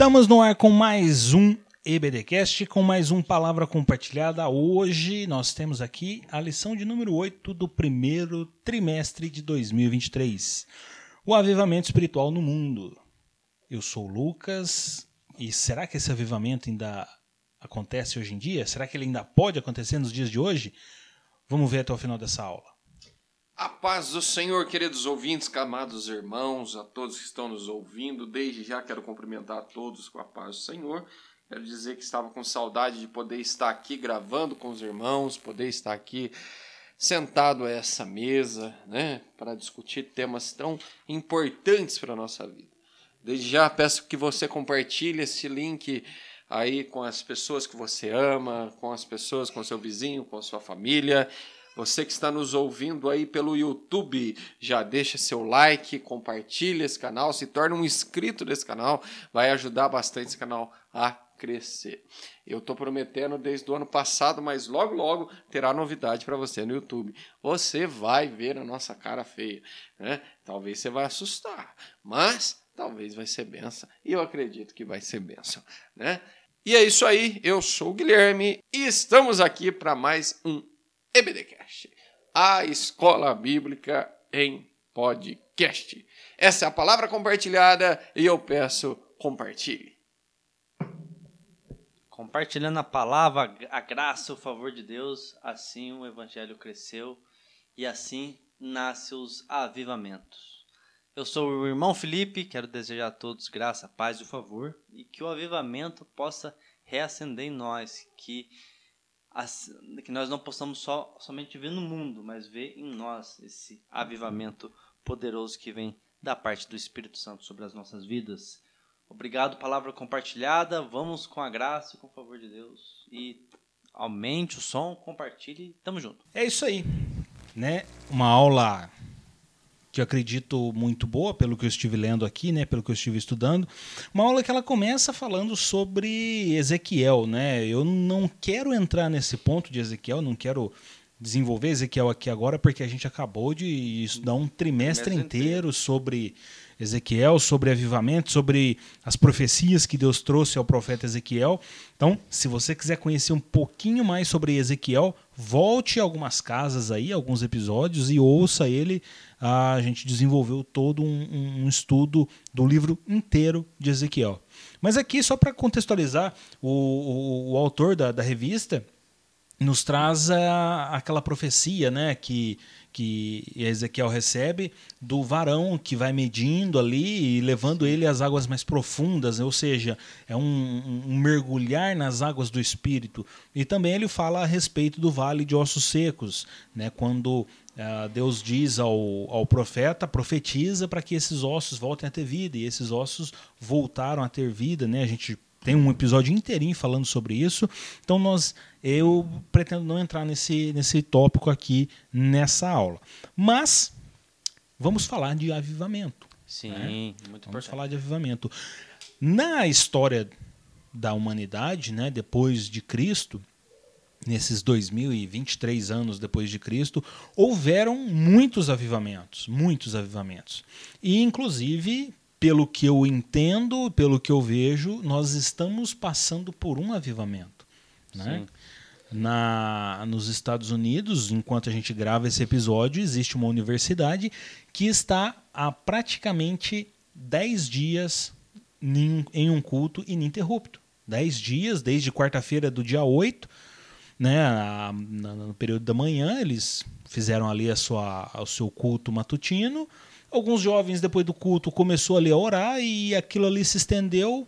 Estamos no ar com mais um EBDcast, com mais um Palavra Compartilhada. Hoje nós temos aqui a lição de número 8 do primeiro trimestre de 2023. O avivamento espiritual no mundo. Eu sou Lucas e será que esse avivamento ainda acontece hoje em dia? Será que ele ainda pode acontecer nos dias de hoje? Vamos ver até o final dessa aula. A paz do Senhor, queridos ouvintes, amados irmãos, a todos que estão nos ouvindo. Desde já quero cumprimentar a todos com a paz do Senhor. Quero dizer que estava com saudade de poder estar aqui gravando com os irmãos, poder estar aqui sentado a essa mesa, né, para discutir temas tão importantes para a nossa vida. Desde já peço que você compartilhe esse link aí com as pessoas que você ama, com as pessoas, com seu vizinho, com a sua família. Você que está nos ouvindo aí pelo YouTube, já deixa seu like, compartilha esse canal, se torne um inscrito desse canal, vai ajudar bastante esse canal a crescer. Eu estou prometendo desde o ano passado, mas logo logo terá novidade para você no YouTube. Você vai ver a nossa cara feia, né? Talvez você vai assustar, mas talvez vai ser benção. E eu acredito que vai ser benção, né? E é isso aí, eu sou o Guilherme e estamos aqui para mais um EBDcast, a escola bíblica em podcast. Essa é a palavra compartilhada e eu peço compartilhe. Compartilhando a palavra, a graça, o favor de Deus, assim o evangelho cresceu e assim nascem os avivamentos. Eu sou o irmão Felipe, quero desejar a todos graça, paz e favor e que o avivamento possa reacender em nós, que que nós não possamos só, somente ver no mundo, mas ver em nós esse avivamento poderoso que vem da parte do Espírito Santo sobre as nossas vidas. Obrigado, palavra compartilhada. Vamos com a graça e com o favor de Deus. E aumente o som, compartilhe. Tamo junto. É isso aí. Né? Uma aula que eu acredito muito boa, pelo que eu estive lendo aqui, né, pelo que eu estive estudando. Uma aula que ela começa falando sobre Ezequiel, né? Eu não quero entrar nesse ponto de Ezequiel, não quero desenvolver Ezequiel aqui agora, porque a gente acabou de estudar um trimestre, trimestre inteiro, inteiro sobre Ezequiel, sobre avivamento, sobre as profecias que Deus trouxe ao profeta Ezequiel. Então, se você quiser conhecer um pouquinho mais sobre Ezequiel, volte a algumas casas aí, alguns episódios e ouça ele. A gente desenvolveu todo um, um estudo do livro inteiro de Ezequiel. Mas aqui, só para contextualizar, o, o, o autor da, da revista nos traz a, aquela profecia, né, que que Ezequiel recebe do varão que vai medindo ali e levando ele às águas mais profundas, ou seja, é um, um, mergulhar nas águas do espírito. E também ele fala a respeito do vale de ossos secos, né, quando uh, Deus diz ao, ao profeta, profetiza para que esses ossos voltem a ter vida, e esses ossos voltaram a ter vida, né, a gente tem um episódio inteirinho falando sobre isso. Então nós eu pretendo não entrar nesse, nesse tópico aqui nessa aula. Mas vamos falar de avivamento. Sim, né? muito Vamos importante. falar de avivamento. Na história da humanidade, né, depois de Cristo, nesses 2023 anos depois de Cristo, houveram muitos avivamentos, muitos avivamentos. E inclusive pelo que eu entendo, pelo que eu vejo, nós estamos passando por um avivamento. Né? Na, nos Estados Unidos, enquanto a gente grava esse episódio, existe uma universidade que está há praticamente 10 dias em, um culto ininterrupto. 10 dias, desde quarta-feira do dia 8, né, a, no período da manhã, eles fizeram ali a sua, o seu culto matutino Alguns jovens, depois do culto, começou ali a orar e aquilo ali se estendeu.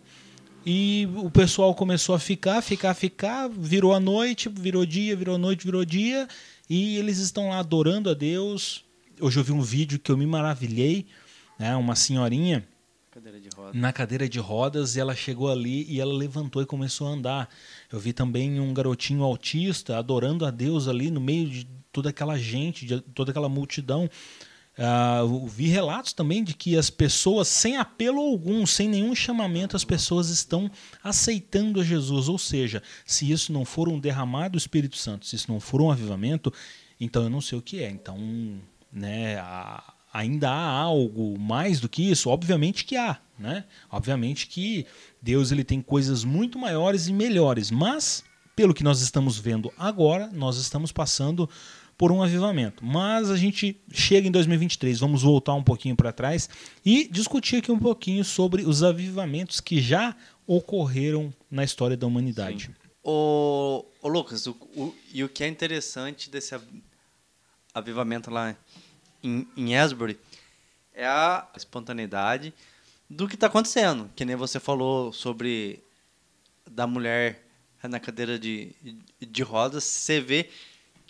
E o pessoal começou a ficar, ficar, ficar, virou a noite, virou dia, virou noite, virou dia, e eles estão lá adorando a Deus. Hoje eu vi um vídeo que eu me maravilhei, né? Uma senhorinha cadeira na cadeira de rodas, e ela chegou ali e ela levantou e começou a andar. Eu vi também um garotinho autista adorando a Deus ali no meio de toda aquela gente, de toda aquela multidão. Uh, vi relatos também de que as pessoas, sem apelo algum, sem nenhum chamamento, as pessoas estão aceitando a Jesus. Ou seja, se isso não for um derramado do Espírito Santo, se isso não for um avivamento, então eu não sei o que é. Então, né, ainda há algo mais do que isso? Obviamente que há. né? Obviamente que Deus ele tem coisas muito maiores e melhores, mas pelo que nós estamos vendo agora, nós estamos passando por um avivamento. Mas a gente chega em 2023, vamos voltar um pouquinho para trás e discutir aqui um pouquinho sobre os avivamentos que já ocorreram na história da humanidade. O, o Lucas, o, o, e o que é interessante desse avivamento lá em, em Asbury é a espontaneidade do que está acontecendo. Que nem você falou sobre da mulher na cadeira de, de rodas, você vê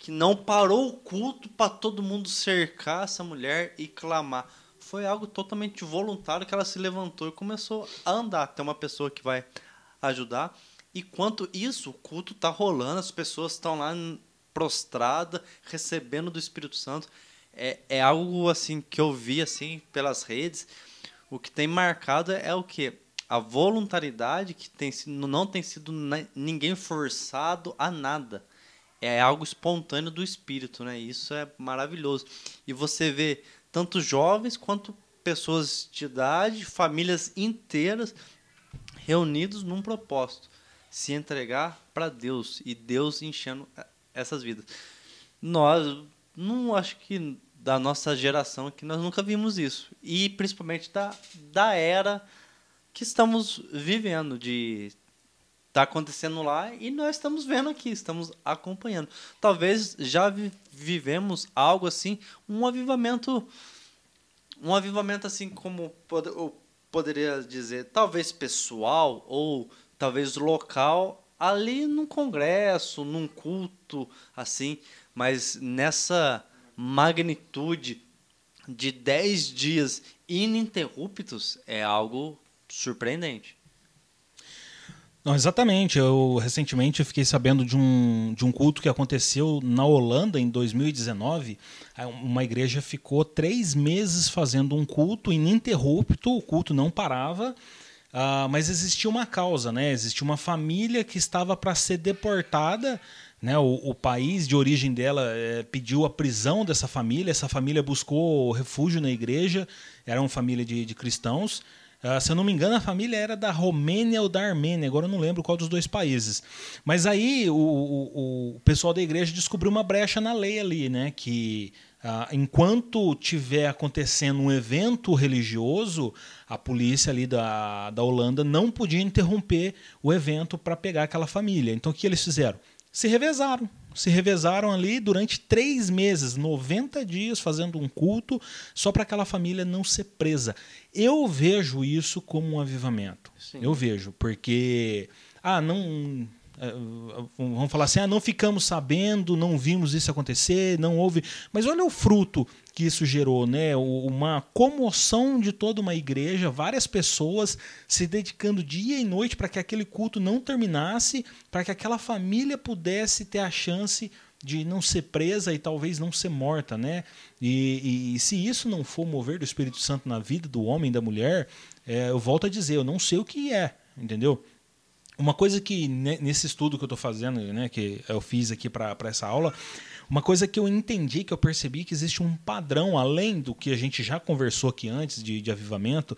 que não parou o culto para todo mundo cercar essa mulher e clamar. Foi algo totalmente voluntário que ela se levantou e começou a andar. Tem uma pessoa que vai ajudar. E quanto isso, o culto está rolando, as pessoas estão lá prostradas, recebendo do Espírito Santo. É, é algo assim que eu vi assim pelas redes. O que tem marcado é o que? A voluntariedade que tem sido, não tem sido ninguém forçado a nada. É algo espontâneo do espírito, né? Isso é maravilhoso. E você vê tanto jovens quanto pessoas de idade, famílias inteiras reunidos num propósito, se entregar para Deus e Deus enchendo essas vidas. Nós não acho que da nossa geração que nós nunca vimos isso e principalmente da, da era que estamos vivendo de tá acontecendo lá e nós estamos vendo aqui, estamos acompanhando. Talvez já vi, vivemos algo assim, um avivamento um avivamento assim como pod, eu poderia dizer, talvez pessoal ou talvez local ali num congresso, num culto assim, mas nessa magnitude de 10 dias ininterruptos é algo surpreendente. Não, exatamente. Eu recentemente fiquei sabendo de um, de um culto que aconteceu na Holanda em 2019. Uma igreja ficou três meses fazendo um culto ininterrupto, o culto não parava. Uh, mas existia uma causa, né? Existia uma família que estava para ser deportada né, o, o, país de origem dela é, pediu a prisão dessa família, essa família buscou refúgio na igreja, era uma família de, de cristãos. Uh, se eu não me engano, a família era da Romênia ou da Armênia, agora eu não lembro qual dos dois países. Mas aí o, o, o pessoal da igreja descobriu uma brecha na lei ali, né? Que uh, enquanto tiver acontecendo um evento religioso, a polícia ali da, da Holanda não podia interromper o evento para pegar aquela família. Então o que eles fizeram? se revezaram. Se revezaram ali durante três meses, 90 dias, fazendo um culto, só para aquela família não ser presa. Eu vejo isso como um avivamento. Sim. Eu vejo, porque. Ah, não vamos falar assim, ah, não ficamos sabendo, não vimos isso acontecer, não houve. Mas olha o fruto que isso gerou, né? Uma comoção de toda uma igreja, várias pessoas se dedicando dia e noite para que aquele culto não terminasse, para que aquela família pudesse ter a chance de não ser presa e talvez não ser morta, né? E, e, se isso não for mover do Espírito Santo na vida do homem e da mulher, é, eu volto a dizer, eu não sei o que é, entendeu? Uma coisa que nesse estudo que eu estou fazendo, né, que eu fiz aqui para essa aula, uma coisa que eu entendi, que eu percebi que existe um padrão, além do que a gente já conversou aqui antes de, de avivamento,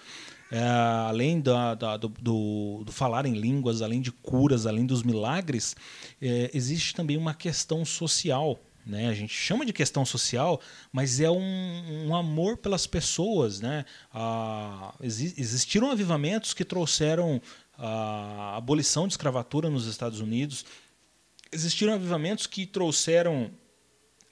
é, além da, da, do, do, do, falar em línguas, além de curas, além dos milagres, é, existe também uma questão social. Né? A gente chama de questão social, mas é um, um amor pelas pessoas. Né? Ah, existiram avivamentos que trouxeram a abolição de escravatura nos Estados Unidos. Existiram avivamentos que trouxeram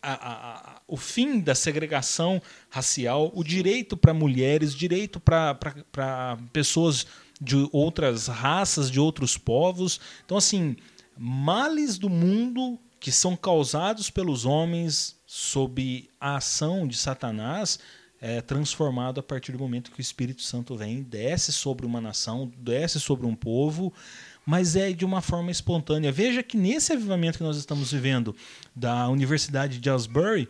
a, a, a, o fim da segregação racial, o direito para mulheres, direito para pessoas de outras raças, de outros povos. Então, assim, males do mundo que são causados pelos homens sob a ação de Satanás é, transformado a partir do momento que o Espírito Santo vem, desce sobre uma nação, desce sobre um povo, mas é de uma forma espontânea. Veja que nesse avivamento que nós estamos vivendo da Universidade de Asbury,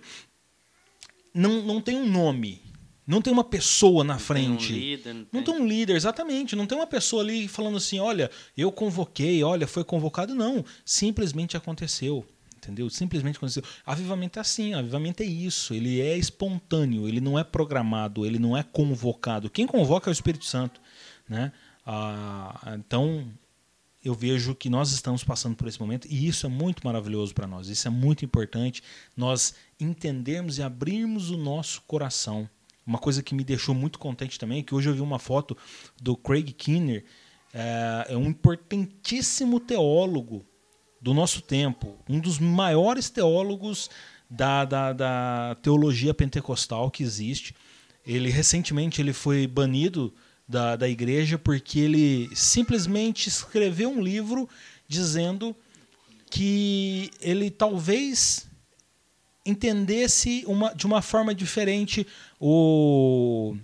não, não tem um nome, não tem uma pessoa na frente. Tem um líder, não, não tem. tem um líder, exatamente. Não tem uma pessoa ali falando assim: olha, eu convoquei, olha, foi convocado. Não. Simplesmente aconteceu entendeu? Simplesmente aconteceu. Avivamento é assim, avivamento é isso, ele é espontâneo, ele não é programado, ele não é convocado. Quem convoca é o Espírito Santo. né? Ah, então eu vejo que nós estamos passando por esse momento e isso é muito maravilhoso para nós. Isso é muito importante nós entendermos e abrirmos o nosso coração. Uma coisa que me deixou muito contente também é que hoje eu vi uma foto do Craig Kinner, é, é um importantíssimo teólogo do nosso tempo, um dos maiores teólogos da, da, da teologia pentecostal que existe. Ele recentemente ele foi banido da, da igreja porque ele simplesmente escreveu um livro dizendo que ele talvez entendesse uma, de uma forma diferente o,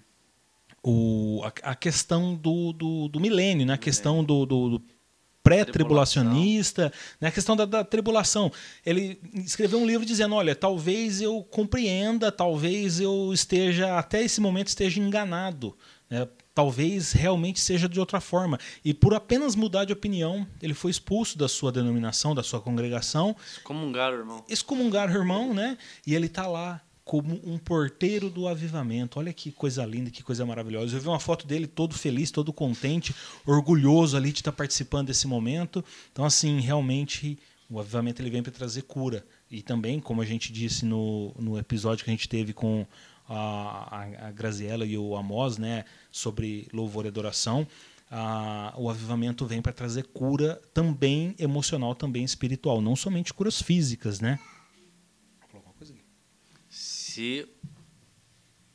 o, a, a questão do, do, do milênio, né? a questão do, do, do pré-tribulacionista, né? a questão da, da, tribulação. Ele escreveu um livro dizendo: olha, talvez eu compreenda, talvez eu esteja, até esse momento, esteja enganado. Né? talvez realmente seja de outra forma. E por apenas mudar de opinião, ele foi expulso da sua denominação, da sua congregação. Excomungar o irmão. Excomungar o irmão, né? E ele está lá como um porteiro do avivamento. Olha que coisa linda, que coisa maravilhosa. Eu vi uma foto dele todo feliz, todo contente, orgulhoso ali de estar participando desse momento. Então, assim, realmente o avivamento ele vem para trazer cura. E também, como a gente disse no, no episódio que a gente teve com a, a Graziella e o Amos, né, sobre louvor e adoração, a, o avivamento vem para trazer cura também emocional, também espiritual, não somente curas físicas, né? Se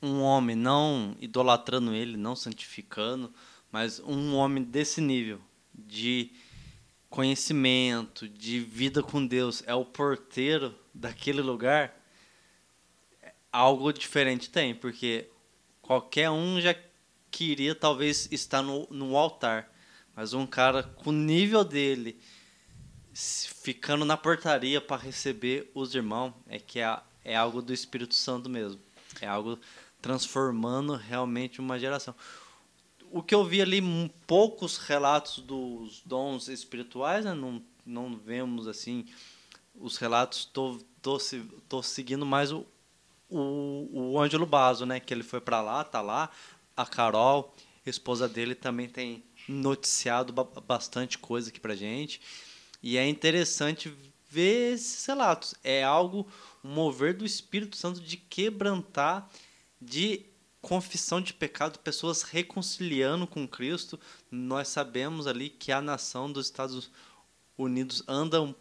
um homem não idolatrando ele, não santificando, mas um homem desse nível de conhecimento, de vida com Deus, é o porteiro daquele lugar, algo diferente tem, porque qualquer um já queria talvez estar no, no altar, mas um cara com o nível dele ficando na portaria para receber os irmãos é que é, é algo do Espírito Santo mesmo, é algo transformando realmente uma geração. O que eu vi ali, poucos relatos dos dons espirituais, né? não, não vemos assim os relatos, tô, tô, tô seguindo mais o, o, o Ângelo Basso, né? Que ele foi para lá, tá lá. A Carol, esposa dele, também tem noticiado bastante coisa aqui pra gente. E é interessante ver esses relatos. É algo, um mover do Espírito Santo de quebrantar, de confissão de pecado, pessoas reconciliando com Cristo. Nós sabemos ali que a nação dos Estados Unidos anda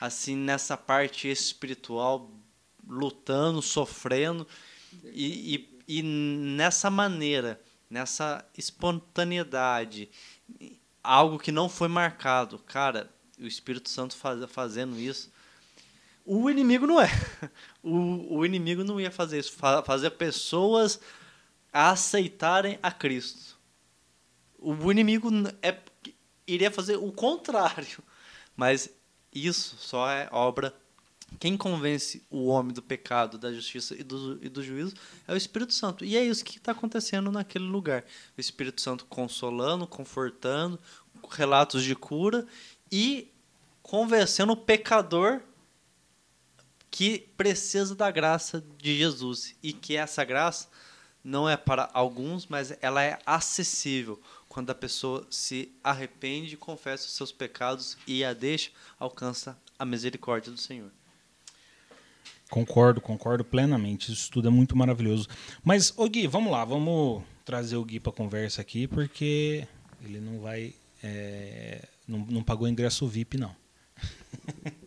assim nessa parte espiritual lutando, sofrendo e, e, e nessa maneira, nessa espontaneidade, algo que não foi marcado, cara, o Espírito Santo faz, fazendo isso. O inimigo não é. O, o inimigo não ia fazer isso. Fazer pessoas aceitarem a Cristo. O inimigo é, iria fazer o contrário. Mas isso só é obra quem convence o homem do pecado, da justiça e do, e do juízo é o Espírito Santo. E é isso que está acontecendo naquele lugar. O Espírito Santo consolando, confortando, relatos de cura e convencendo o pecador que precisa da graça de Jesus. E que essa graça não é para alguns, mas ela é acessível quando a pessoa se arrepende, confessa os seus pecados e a deixa, alcança a misericórdia do Senhor. Concordo, concordo plenamente. Isso tudo é muito maravilhoso. Mas, ô Gui, vamos lá, vamos trazer o Gui para conversa aqui, porque ele não vai. É, não, não pagou ingresso VIP, não.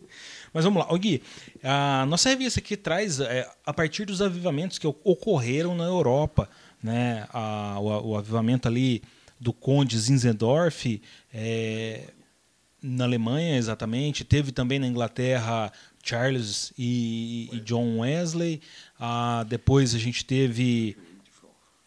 Mas vamos lá, ô Gui, a nossa revista aqui traz, é, a partir dos avivamentos que ocorreram na Europa, né, a, o, o, avivamento ali do Conde Zinzendorf, é, na Alemanha exatamente, teve também na Inglaterra Charles e, e John Wesley. Ah, depois a gente teve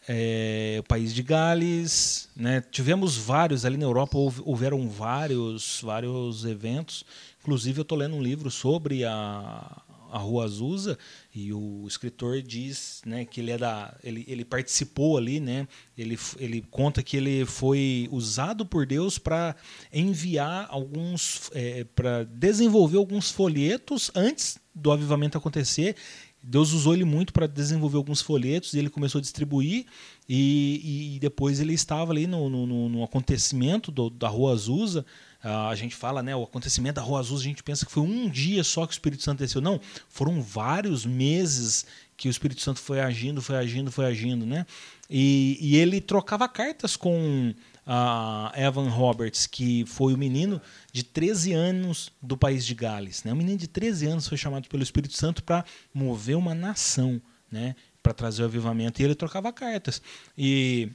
é, o país de Gales, né? Tivemos vários ali na Europa, houveram vários, vários eventos. Inclusive eu estou lendo um livro sobre a, a Rua Azusa e o escritor diz né, que ele é da ele, ele participou ali né ele, ele conta que ele foi usado por Deus para enviar alguns é, para desenvolver alguns folhetos antes do avivamento acontecer Deus usou ele muito para desenvolver alguns folhetos e ele começou a distribuir. E, e depois ele estava ali no, no, no acontecimento do, da Rua Azusa. Uh, a gente fala, né? O acontecimento da Rua Azusa, a gente pensa que foi um dia só que o Espírito Santo desceu. Não, foram vários meses que o Espírito Santo foi agindo, foi agindo, foi agindo, né? E, e ele trocava cartas com uh, Evan Roberts, que foi o menino de 13 anos do país de Gales. Né? Um menino de 13 anos foi chamado pelo Espírito Santo para mover uma nação, né? para trazer o avivamento, e ele trocava cartas. E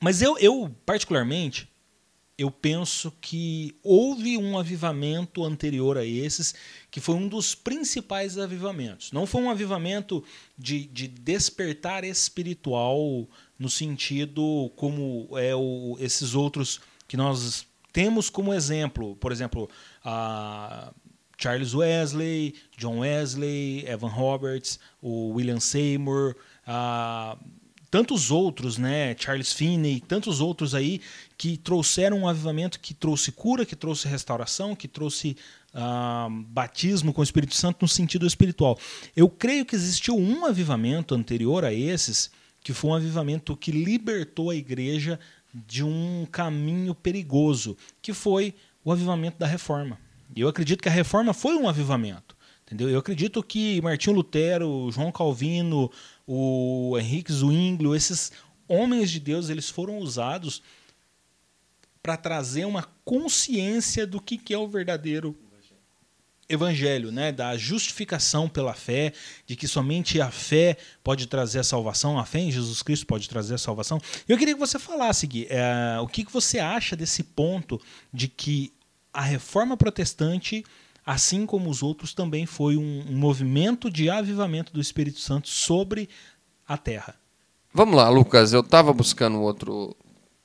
Mas eu, eu particularmente, eu penso que houve um avivamento anterior a esses, que foi um dos principais avivamentos. Não foi um avivamento de, de despertar espiritual no sentido como é o, esses outros que nós temos como exemplo. Por exemplo, a Charles Wesley, John Wesley, Evan Roberts, o William Seymour, a tantos outros, né, Charles Finney, tantos outros aí que trouxeram um avivamento que trouxe cura, que trouxe restauração, que trouxe uh, batismo com o Espírito Santo no sentido espiritual. Eu creio que existiu um avivamento anterior a esses, que foi um avivamento que libertou a igreja de um caminho perigoso, que foi o avivamento da reforma. Eu acredito que a reforma foi um avivamento. Entendeu? Eu acredito que Martinho Lutero, João Calvino, o Henrique Zwinglio, esses homens de Deus, eles foram usados para trazer uma consciência do que, que é o verdadeiro evangelho, né, da justificação pela fé, de que somente a fé pode trazer a salvação, a fé em Jesus Cristo pode trazer a salvação. Eu queria que você falasse, Gui, é, o que, que você acha desse ponto de que a reforma protestante assim como os outros, também foi um, um movimento de avivamento do Espírito Santo sobre a terra. Vamos lá, Lucas. Eu estava buscando outro,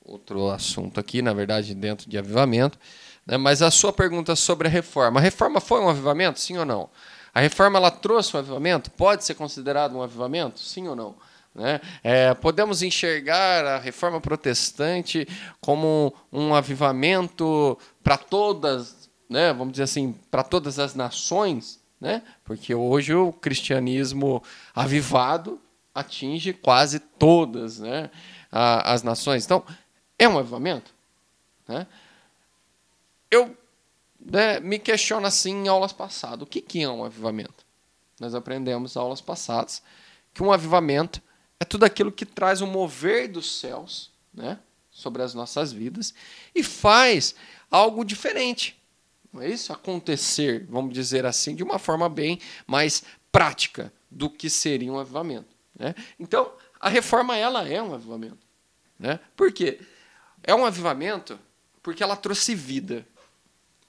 outro assunto aqui, na verdade, dentro de avivamento. Né? Mas a sua pergunta sobre a reforma. A reforma foi um avivamento, sim ou não? A reforma ela trouxe um avivamento? Pode ser considerado um avivamento, sim ou não? Né? É, podemos enxergar a reforma protestante como um avivamento para todas né, vamos dizer assim, para todas as nações, né? Porque hoje o cristianismo avivado atinge quase todas, né, as nações. Então, é um avivamento, né? Eu né, me questiono assim em aulas passadas, o que, que é um avivamento? Nós aprendemos em aulas passadas que um avivamento é tudo aquilo que traz o mover dos céus, né, sobre as nossas vidas e faz algo diferente não é isso? Acontecer, vamos dizer assim, de uma forma bem mais prática do que seria um avivamento. Né? Então, a reforma ela é um avivamento. Né? Por quê? É um avivamento porque ela trouxe vida.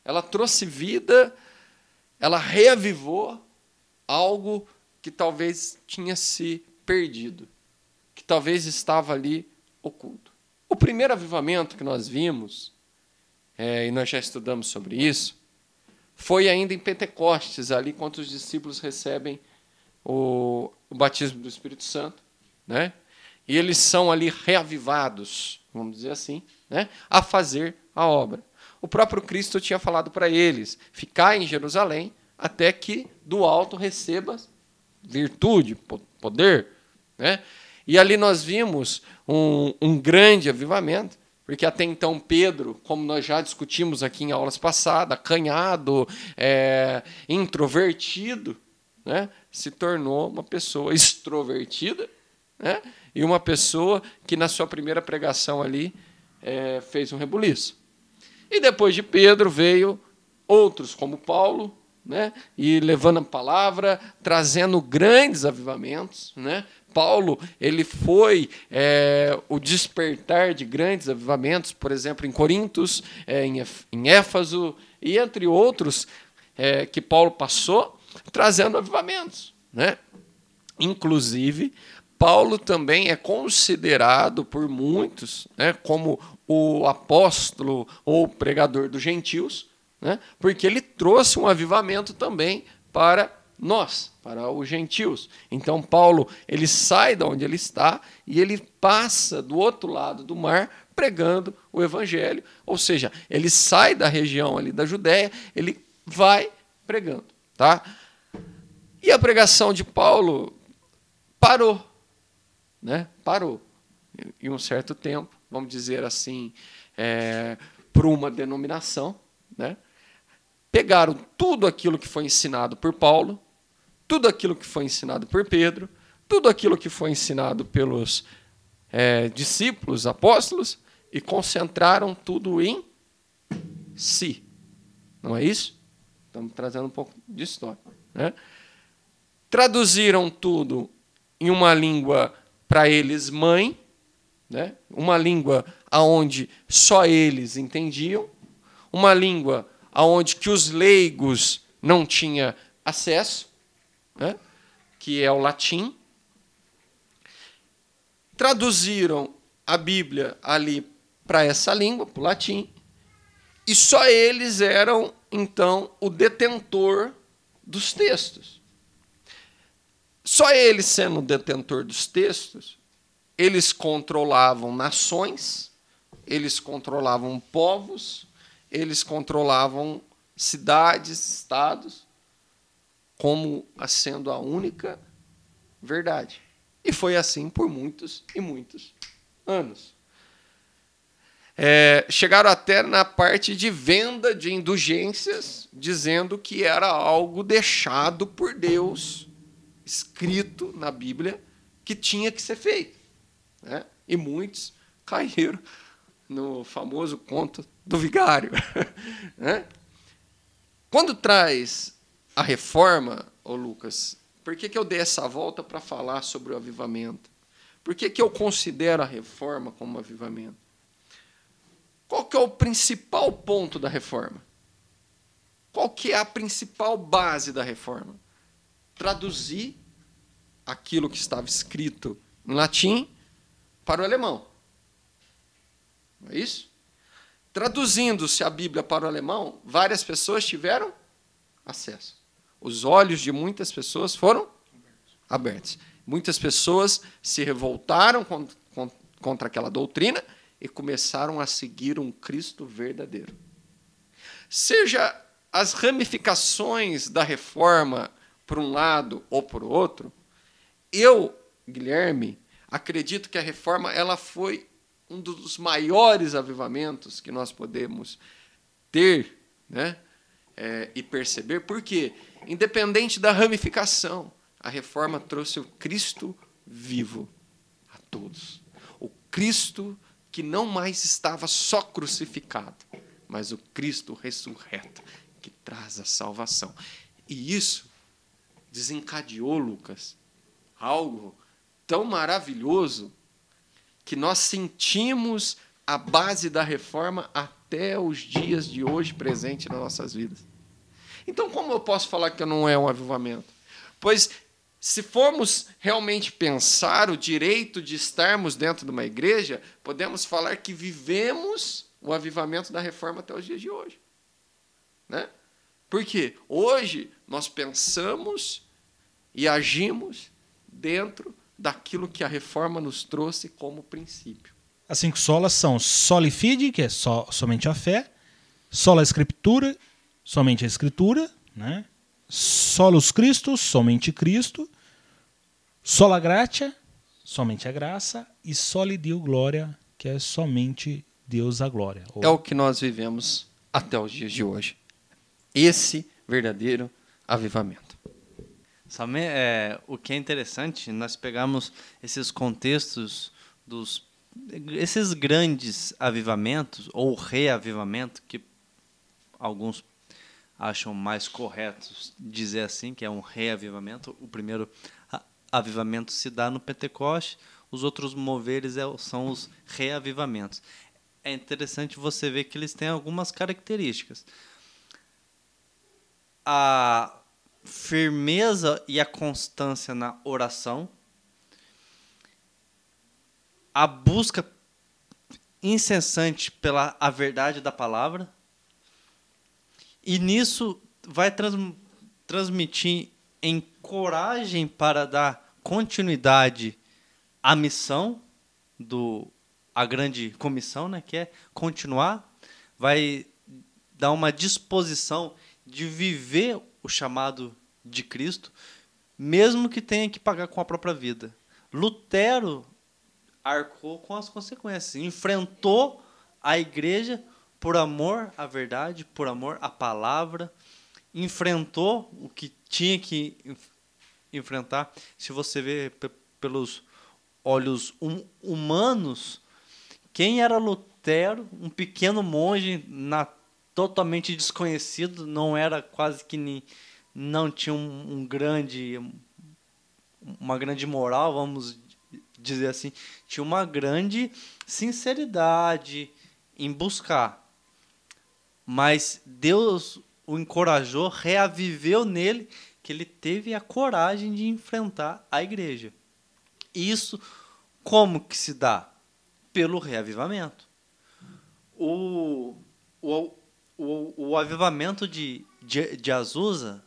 Ela trouxe vida, ela reavivou algo que talvez tinha se perdido, que talvez estava ali oculto. O primeiro avivamento que nós vimos é, e nós já estudamos sobre isso, foi ainda em Pentecostes, ali quando os discípulos recebem o, o batismo do Espírito Santo, né? E eles são ali reavivados, vamos dizer assim, né? A fazer a obra. O próprio Cristo tinha falado para eles: ficar em Jerusalém até que do alto recebas virtude, poder, né? E ali nós vimos um, um grande avivamento porque até então Pedro, como nós já discutimos aqui em aulas passadas, acanhado, é, introvertido, né, se tornou uma pessoa extrovertida né, e uma pessoa que na sua primeira pregação ali é, fez um rebuliço. E depois de Pedro veio outros como Paulo, né, e levando a palavra, trazendo grandes avivamentos, né, Paulo ele foi é, o despertar de grandes avivamentos, por exemplo, em Corintos, é, em, em Éfaso e entre outros é, que Paulo passou, trazendo avivamentos. Né? Inclusive, Paulo também é considerado por muitos né, como o apóstolo ou pregador dos gentios, né, porque ele trouxe um avivamento também para nós, para os gentios. Então Paulo, ele sai da onde ele está e ele passa do outro lado do mar pregando o evangelho, ou seja, ele sai da região ali da Judéia, ele vai pregando, tá? E a pregação de Paulo parou, né? Parou. Em um certo tempo, vamos dizer assim, é, por uma denominação, né? Pegaram tudo aquilo que foi ensinado por Paulo, tudo aquilo que foi ensinado por Pedro, tudo aquilo que foi ensinado pelos é, discípulos, apóstolos, e concentraram tudo em si. Não é isso? Estamos trazendo um pouco de história. Né? Traduziram tudo em uma língua para eles mãe, né? uma língua aonde só eles entendiam, uma língua aonde que os leigos não tinham acesso, né? que é o latim. Traduziram a Bíblia ali para essa língua, para o latim, e só eles eram, então, o detentor dos textos. Só eles sendo o detentor dos textos, eles controlavam nações, eles controlavam povos, eles controlavam cidades, estados, como sendo a única verdade. E foi assim por muitos e muitos anos. É, chegaram até na parte de venda de indulgências, dizendo que era algo deixado por Deus, escrito na Bíblia, que tinha que ser feito. Né? E muitos caíram no famoso conto do vigário. né? Quando traz a reforma, ô Lucas, por que, que eu dei essa volta para falar sobre o avivamento? Por que, que eu considero a reforma como avivamento? Qual que é o principal ponto da reforma? Qual que é a principal base da reforma? Traduzir aquilo que estava escrito em latim para o alemão. Não é isso? Traduzindo-se a Bíblia para o alemão, várias pessoas tiveram acesso. Os olhos de muitas pessoas foram abertos. Muitas pessoas se revoltaram contra aquela doutrina e começaram a seguir um Cristo verdadeiro. Seja as ramificações da reforma por um lado ou por outro, eu, Guilherme, acredito que a reforma ela foi um dos maiores avivamentos que nós podemos ter né, é, e perceber, porque, independente da ramificação, a reforma trouxe o Cristo vivo a todos. O Cristo que não mais estava só crucificado, mas o Cristo ressurreto, que traz a salvação. E isso desencadeou, Lucas, algo tão maravilhoso que nós sentimos a base da reforma até os dias de hoje presente nas nossas vidas. Então, como eu posso falar que não é um avivamento? Pois se formos realmente pensar o direito de estarmos dentro de uma igreja, podemos falar que vivemos o avivamento da reforma até os dias de hoje. Né? Porque hoje nós pensamos e agimos dentro daquilo que a reforma nos trouxe como princípio. As cinco solas são soli fide, que é só, somente a fé, sola escritura, somente a escritura, né? Solus Christus, somente Cristo. Sola gratia, somente a graça. E soli Deo glória, que é somente Deus a glória. Ou... É o que nós vivemos até os dias de hoje. Esse verdadeiro avivamento. Sabe, é, o que é interessante, nós pegamos esses contextos dos esses grandes avivamentos ou reavivamento que alguns acham mais corretos dizer assim, que é um reavivamento. O primeiro avivamento se dá no Pentecoste, os outros moveres é, são os reavivamentos. É interessante você ver que eles têm algumas características. A firmeza e a constância na oração, a busca incessante pela a verdade da palavra, e nisso vai trans, transmitir em coragem para dar continuidade à missão do a grande comissão, né, que é continuar, vai dar uma disposição de viver o chamado de Cristo, mesmo que tenha que pagar com a própria vida. Lutero arcou com as consequências, enfrentou a igreja por amor à verdade, por amor à palavra, enfrentou o que tinha que enfrentar. Se você vê pelos olhos hum humanos, quem era Lutero, um pequeno monge na, totalmente desconhecido, não era quase que nem, não tinha um, um grande uma grande moral, vamos dizer assim, tinha uma grande sinceridade em buscar. Mas Deus o encorajou, reaviveu nele que ele teve a coragem de enfrentar a igreja. Isso como que se dá? Pelo reavivamento. O, o, o, o avivamento de, de, de Azusa,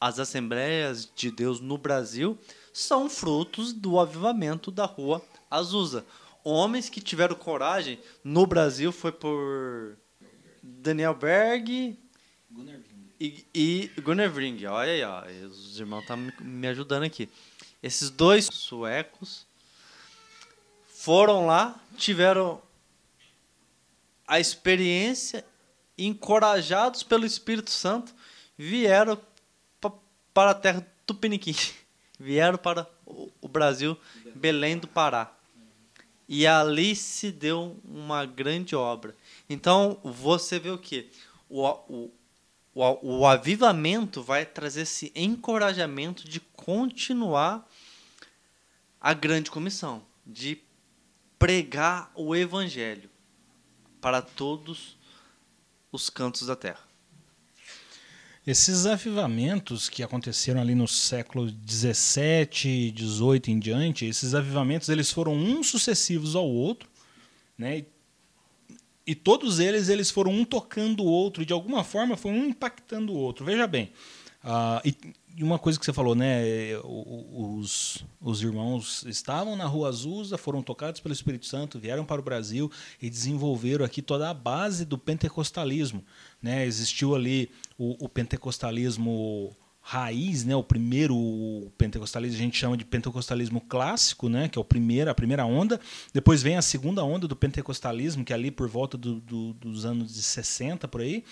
as Assembleias de Deus no Brasil, são frutos do avivamento da rua Azusa. Homens que tiveram coragem no Brasil foi por Daniel Berg e, e Gunnar Vring. Olha aí, ó, os irmãos estão me ajudando aqui. Esses dois suecos foram lá, tiveram a experiência, encorajados pelo Espírito Santo, vieram para a terra Tupiniquim, vieram para o Brasil, Belém do Pará. E ali se deu uma grande obra. Então, você vê o que? O, o, o, o avivamento vai trazer esse encorajamento de continuar a grande comissão, de pregar o evangelho para todos os cantos da terra. Esses avivamentos que aconteceram ali no século 17, 18 em diante, esses avivamentos eles foram uns sucessivos ao outro, né? E, e todos eles eles foram um tocando o outro e de alguma forma foi um impactando o outro. Veja bem, uh, e, uma coisa que você falou, né? Os, os irmãos estavam na Rua Azusa, foram tocados pelo Espírito Santo, vieram para o Brasil e desenvolveram aqui toda a base do pentecostalismo. Né? Existiu ali o, o pentecostalismo raiz, né? O primeiro pentecostalismo a gente chama de pentecostalismo clássico, né? Que é o primeiro, a primeira onda. Depois vem a segunda onda do pentecostalismo, que é ali por volta do, do, dos anos de 60 por aí.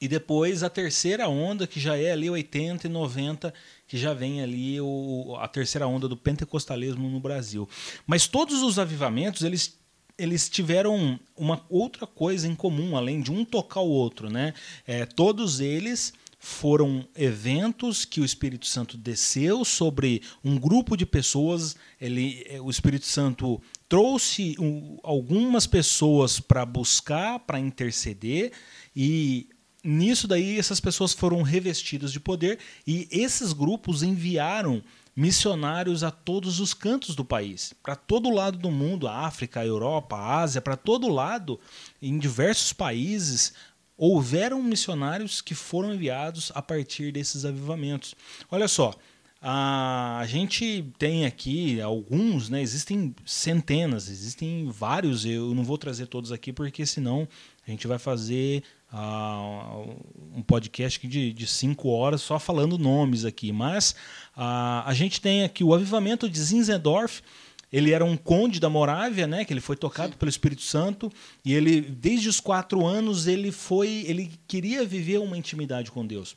E depois a terceira onda, que já é ali 80 e 90, que já vem ali o, a terceira onda do pentecostalismo no Brasil. Mas todos os avivamentos, eles eles tiveram uma outra coisa em comum, além de um tocar o outro. Né? É, todos eles foram eventos que o Espírito Santo desceu sobre um grupo de pessoas. Ele, é, o Espírito Santo trouxe um, algumas pessoas para buscar, para interceder, e nisso daí essas pessoas foram revestidas de poder e esses grupos enviaram missionários a todos os cantos do país, para todo lado do mundo, África, Europa, Ásia, para todo lado, em diversos países, houveram missionários que foram enviados a partir desses avivamentos. Olha só, a gente tem aqui alguns, né? Existem centenas, existem vários. Eu não vou trazer todos aqui porque senão a gente vai fazer uh, um podcast de, de cinco horas só falando nomes aqui. Mas uh, a gente tem aqui o avivamento de Zinzendorf. Ele era um conde da Morávia, né? Que ele foi tocado pelo Espírito Santo e ele, desde os quatro anos, ele foi, ele queria viver uma intimidade com Deus.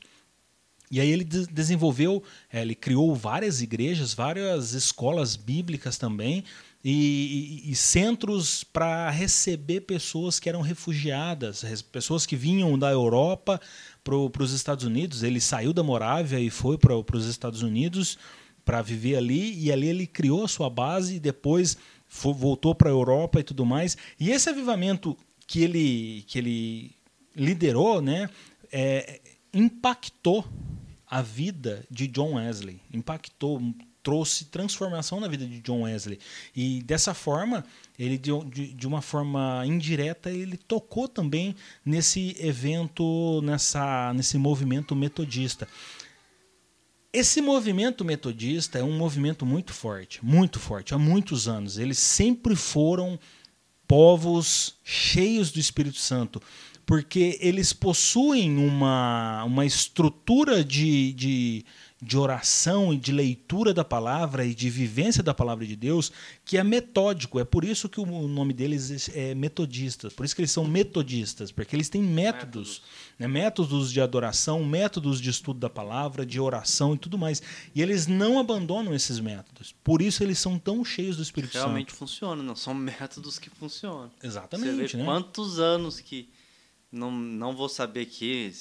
E aí ele desenvolveu, é, ele criou várias igrejas, várias escolas bíblicas também, e, e, e centros para receber pessoas que eram refugiadas, pessoas que vinham da Europa para os Estados Unidos. Ele saiu da Morávia e foi para os Estados Unidos para viver ali, e ali ele criou a sua base e depois foi, voltou para a Europa e tudo mais. E esse avivamento que ele, que ele liderou né, é, impactou a vida de John Wesley, impactou trouxe transformação na vida de John Wesley. E dessa forma, ele de, de, uma forma indireta, ele tocou também nesse evento, nessa, nesse movimento metodista. Esse movimento metodista é um movimento muito forte, muito forte, há muitos anos. Eles sempre foram povos cheios do Espírito Santo, porque eles possuem uma, uma estrutura de, de de oração e de leitura da palavra e de vivência da palavra de Deus que é metódico. É por isso que o nome deles é metodistas. Por isso que eles são metodistas, porque eles têm métodos, métodos, né? métodos de adoração, métodos de estudo da palavra, de oração e tudo mais. E eles não abandonam esses métodos. Por isso eles são tão cheios do Espírito Realmente Santo. Realmente funciona, não são métodos que funcionam. Exatamente. Você vê né? quantos anos que não, não vou saber aqui,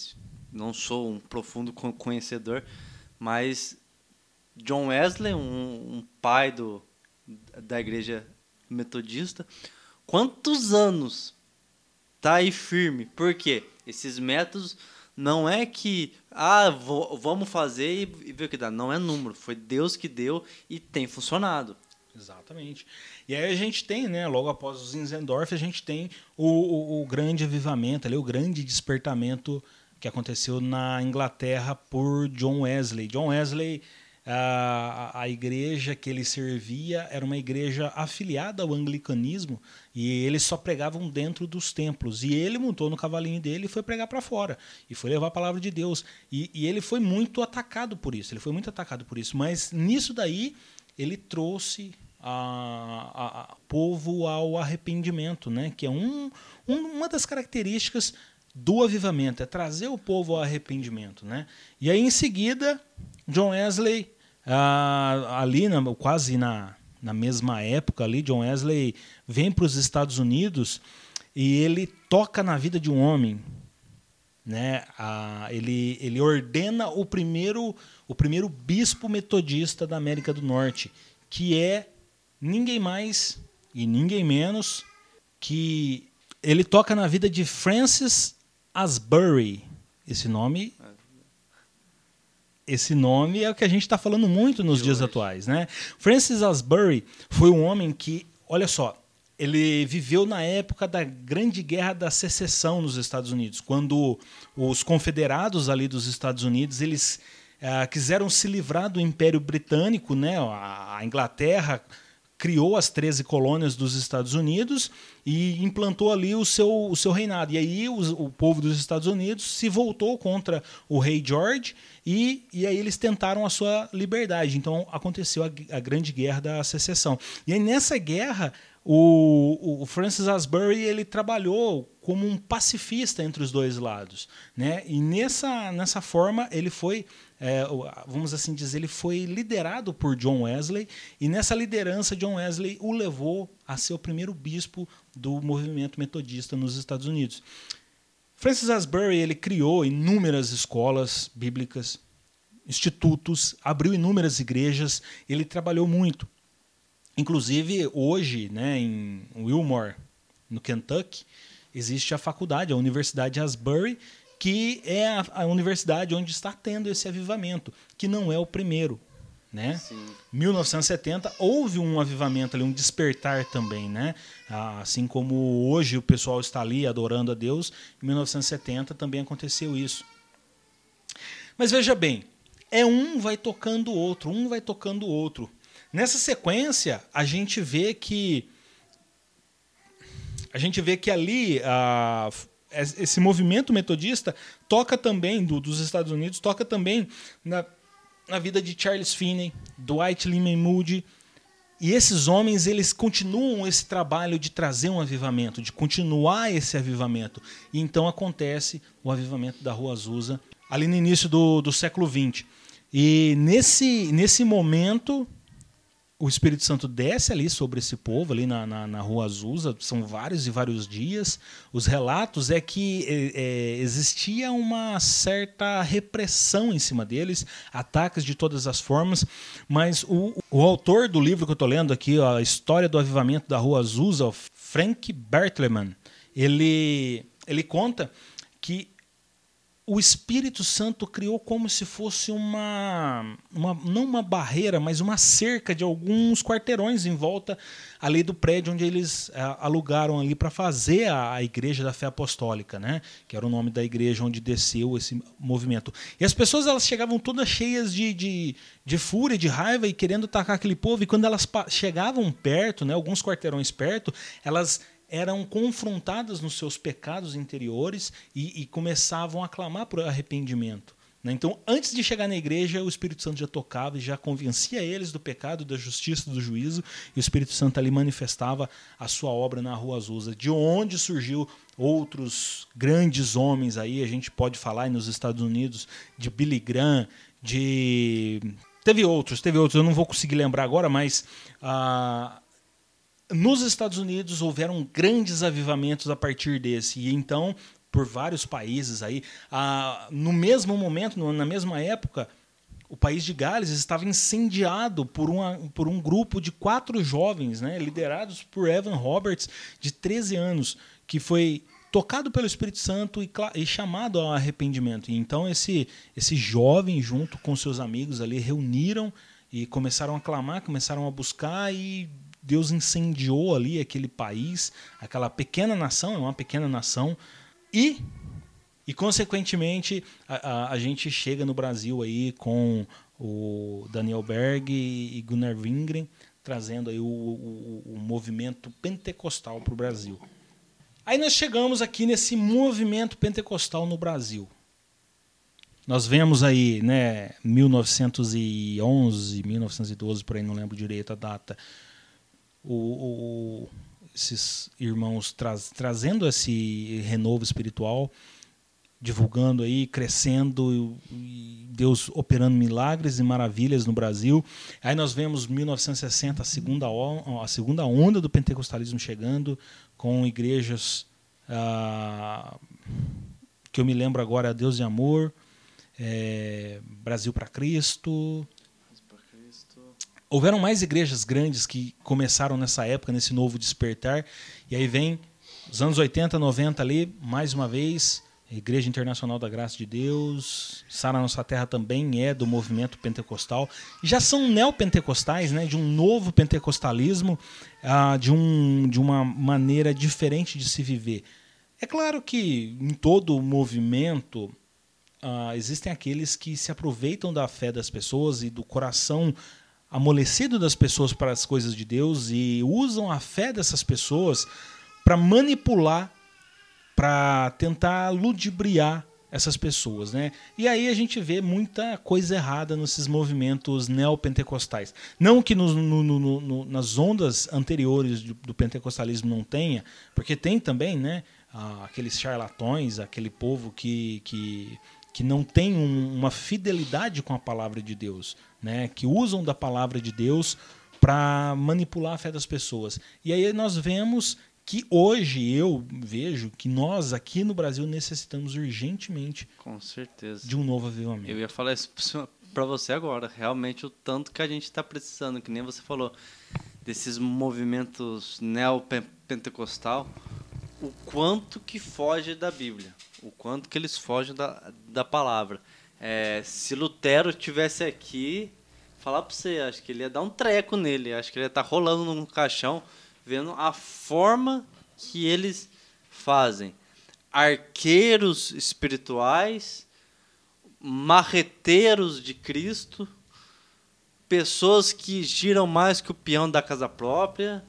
não sou um profundo conhecedor, mas John Wesley, um, um pai do, da igreja metodista, quantos anos tá aí firme? Por quê? Esses métodos não é que ah, vou, vamos fazer e, e ver o que dá. Não é número, foi Deus que deu e tem funcionado. Exatamente. E aí a gente tem, né, logo após os Zinzendorf, a gente tem o, o, o grande avivamento, ali, o grande despertamento que aconteceu na Inglaterra por John Wesley. John Wesley, a, a igreja que ele servia era uma igreja afiliada ao anglicanismo e eles só pregavam dentro dos templos. E ele montou no cavalinho dele e foi pregar para fora e foi levar a palavra de Deus. E, e ele foi muito atacado por isso. Ele foi muito atacado por isso. Mas nisso daí ele trouxe a, a, povo ao arrependimento, né? que é um, um, uma das características do avivamento, é trazer o povo ao arrependimento. Né? E aí, em seguida, John Wesley, ali na, quase na, na mesma época, ali, John Wesley vem para os Estados Unidos e ele toca na vida de um homem. Né? Ele, ele ordena o primeiro, o primeiro bispo metodista da América do Norte, que é ninguém mais e ninguém menos que ele toca na vida de Francis Asbury. Esse nome. Esse nome é o que a gente está falando muito nos dias atuais. Né? Francis Asbury foi um homem que, olha só, ele viveu na época da Grande Guerra da Secessão nos Estados Unidos, quando os confederados ali dos Estados Unidos eles uh, quiseram se livrar do Império Britânico, né? a Inglaterra criou as 13 colônias dos Estados Unidos e implantou ali o seu, o seu reinado. E aí o, povo dos Estados Unidos se voltou contra o rei George e, e aí eles tentaram a sua liberdade. Então aconteceu a, a Grande Guerra da Secessão. E aí nessa guerra o, o, Francis Asbury ele trabalhou como um pacifista entre os dois lados, né? E nessa nessa forma ele foi é, vamos assim dizer, ele foi liderado por John Wesley, e nessa liderança, John Wesley o levou a ser o primeiro bispo do movimento metodista nos Estados Unidos. Francis Asbury ele criou inúmeras escolas bíblicas, institutos, abriu inúmeras igrejas, ele trabalhou muito. Inclusive, hoje, né, em Wilmore, no Kentucky, existe a faculdade, a Universidade Asbury, que é a, a, universidade onde está tendo esse avivamento, que não é o primeiro. Né? Sim. 1970 houve um avivamento ali, um despertar também, né? Assim como hoje o pessoal está ali adorando a Deus, em 1970 também aconteceu isso. Mas veja bem, é um vai tocando o outro, um vai tocando o outro. Nessa sequência, a gente vê que a gente vê que ali a, esse movimento metodista toca também, do, dos Estados Unidos, toca também na, na vida de Charles Finney, Dwight Lyman Moody. E esses homens, eles continuam esse trabalho de trazer um avivamento, de continuar esse avivamento. E então acontece o avivamento da Rua Azusa, ali no início do, do século XX. E nesse, nesse momento, o Espírito Santo desce ali sobre esse povo, ali na, na, na, Rua Azusa, são vários e vários dias. Os relatos é que é, é, existia uma certa repressão em cima deles, ataques de todas as formas, mas o, o autor do livro que eu estou lendo aqui, ó, a História do Avivamento da Rua Azusa, Frank Bertlemann, ele, ele conta que o Espírito Santo criou como se fosse uma, uma, não uma barreira, mas uma cerca de alguns quarteirões em volta ali do prédio onde eles é, alugaram ali para fazer a, a, Igreja da Fé Apostólica, né? Que era o nome da igreja onde desceu esse movimento. E as pessoas elas chegavam todas cheias de, de, de fúria, de raiva e querendo atacar aquele povo. E quando elas chegavam perto, né? Alguns quarteirões perto, elas eram confrontadas nos seus pecados interiores e, e começavam a clamar por arrependimento. Né? Então, antes de chegar na igreja, o Espírito Santo já tocava e já convencia eles do pecado, da justiça, do juízo, e o Espírito Santo ali manifestava a sua obra na Rua Azusa, de onde surgiu outros grandes homens aí, a gente pode falar nos Estados Unidos de Billy Graham, de teve outros, teve outros, eu não vou conseguir lembrar agora, mas ah, nos Estados Unidos houveram grandes avivamentos a partir desse, e então por vários países aí. Ah, no mesmo momento, na mesma época, o país de Gales estava incendiado por, uma, por um grupo de quatro jovens, né, liderados por Evan Roberts, de 13 anos, que foi tocado pelo Espírito Santo e, e, chamado ao arrependimento. E então esse, esse jovem, junto com seus amigos ali, reuniram e começaram a clamar, começaram a buscar e Deus incendiou ali aquele país, aquela pequena nação, é uma pequena nação, e, e consequentemente, a, a, a, gente chega no Brasil aí com o Daniel Berg e Gunnar Wingren trazendo aí o, o, o movimento pentecostal para o Brasil. Aí nós chegamos aqui nesse movimento pentecostal no Brasil. Nós vemos aí, né, 1911, 1912, por aí não lembro direito a data, o, o, esses irmãos trazendo esse renovo espiritual, divulgando aí, crescendo, Deus operando milagres e maravilhas no Brasil. Aí nós vemos 1960 a segunda a segunda onda do pentecostalismo chegando com igrejas ah, que eu me lembro agora, Deus de Amor, é, Brasil para Cristo, houveram mais igrejas grandes que começaram nessa época, nesse novo despertar, e aí vem os anos 80, 90 ali, mais uma vez, Igreja Internacional da Graça de Deus, Sara Nossa Terra também é do movimento pentecostal. Já são neopentecostais, né, de um novo pentecostalismo, ah, de, um, de uma maneira diferente de se viver. É claro que em todo movimento ah, existem aqueles que se aproveitam da fé das pessoas e do coração amolecido das pessoas para as coisas de Deus e usam a fé dessas pessoas para manipular, para tentar ludibriar essas pessoas, né? E aí a gente vê muita coisa errada nesses movimentos neopentecostais. Não que no, no, no, nas ondas anteriores do, do, pentecostalismo não tenha, porque tem também, né? Ah, aqueles charlatões, aquele povo que, que, que não tem um, uma fidelidade com a palavra de Deus né, que usam da palavra de Deus para manipular a fé das pessoas. E aí nós vemos que hoje eu vejo que nós aqui no Brasil necessitamos urgentemente com certeza de um novo avivamento. Eu ia falar isso para você agora, realmente o tanto que a gente está precisando, que nem você falou desses movimentos neopentecostal, o quanto que foge da Bíblia, o quanto que eles fogem da, da palavra. É, se Lutero tivesse aqui, falar pra você, acho que ele ia dar um treco nele. Acho que ele ia estar tá rolando num caixão, vendo a forma que eles fazem. Arqueiros espirituais, marreteiros de Cristo, pessoas que giram mais que o peão da casa própria,